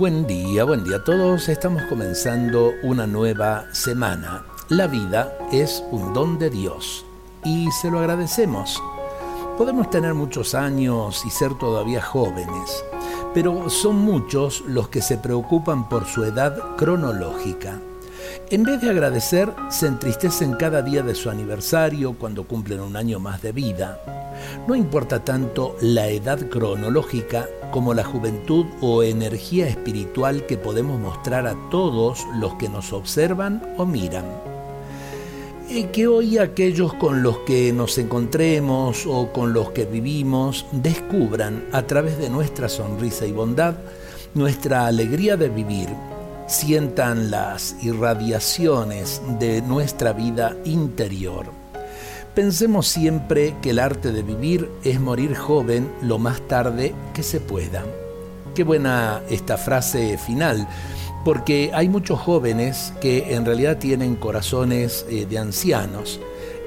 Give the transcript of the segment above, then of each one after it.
Buen día, buen día a todos. Estamos comenzando una nueva semana. La vida es un don de Dios y se lo agradecemos. Podemos tener muchos años y ser todavía jóvenes, pero son muchos los que se preocupan por su edad cronológica. En vez de agradecer, se entristecen cada día de su aniversario cuando cumplen un año más de vida. No importa tanto la edad cronológica como la juventud o energía espiritual que podemos mostrar a todos los que nos observan o miran. Y que hoy aquellos con los que nos encontremos o con los que vivimos descubran a través de nuestra sonrisa y bondad nuestra alegría de vivir sientan las irradiaciones de nuestra vida interior. Pensemos siempre que el arte de vivir es morir joven lo más tarde que se pueda. Qué buena esta frase final, porque hay muchos jóvenes que en realidad tienen corazones eh, de ancianos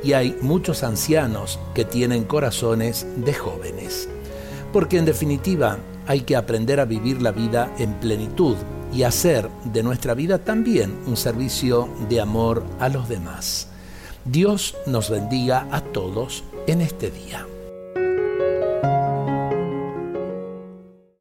y hay muchos ancianos que tienen corazones de jóvenes. Porque en definitiva hay que aprender a vivir la vida en plenitud, y hacer de nuestra vida también un servicio de amor a los demás. Dios nos bendiga a todos en este día.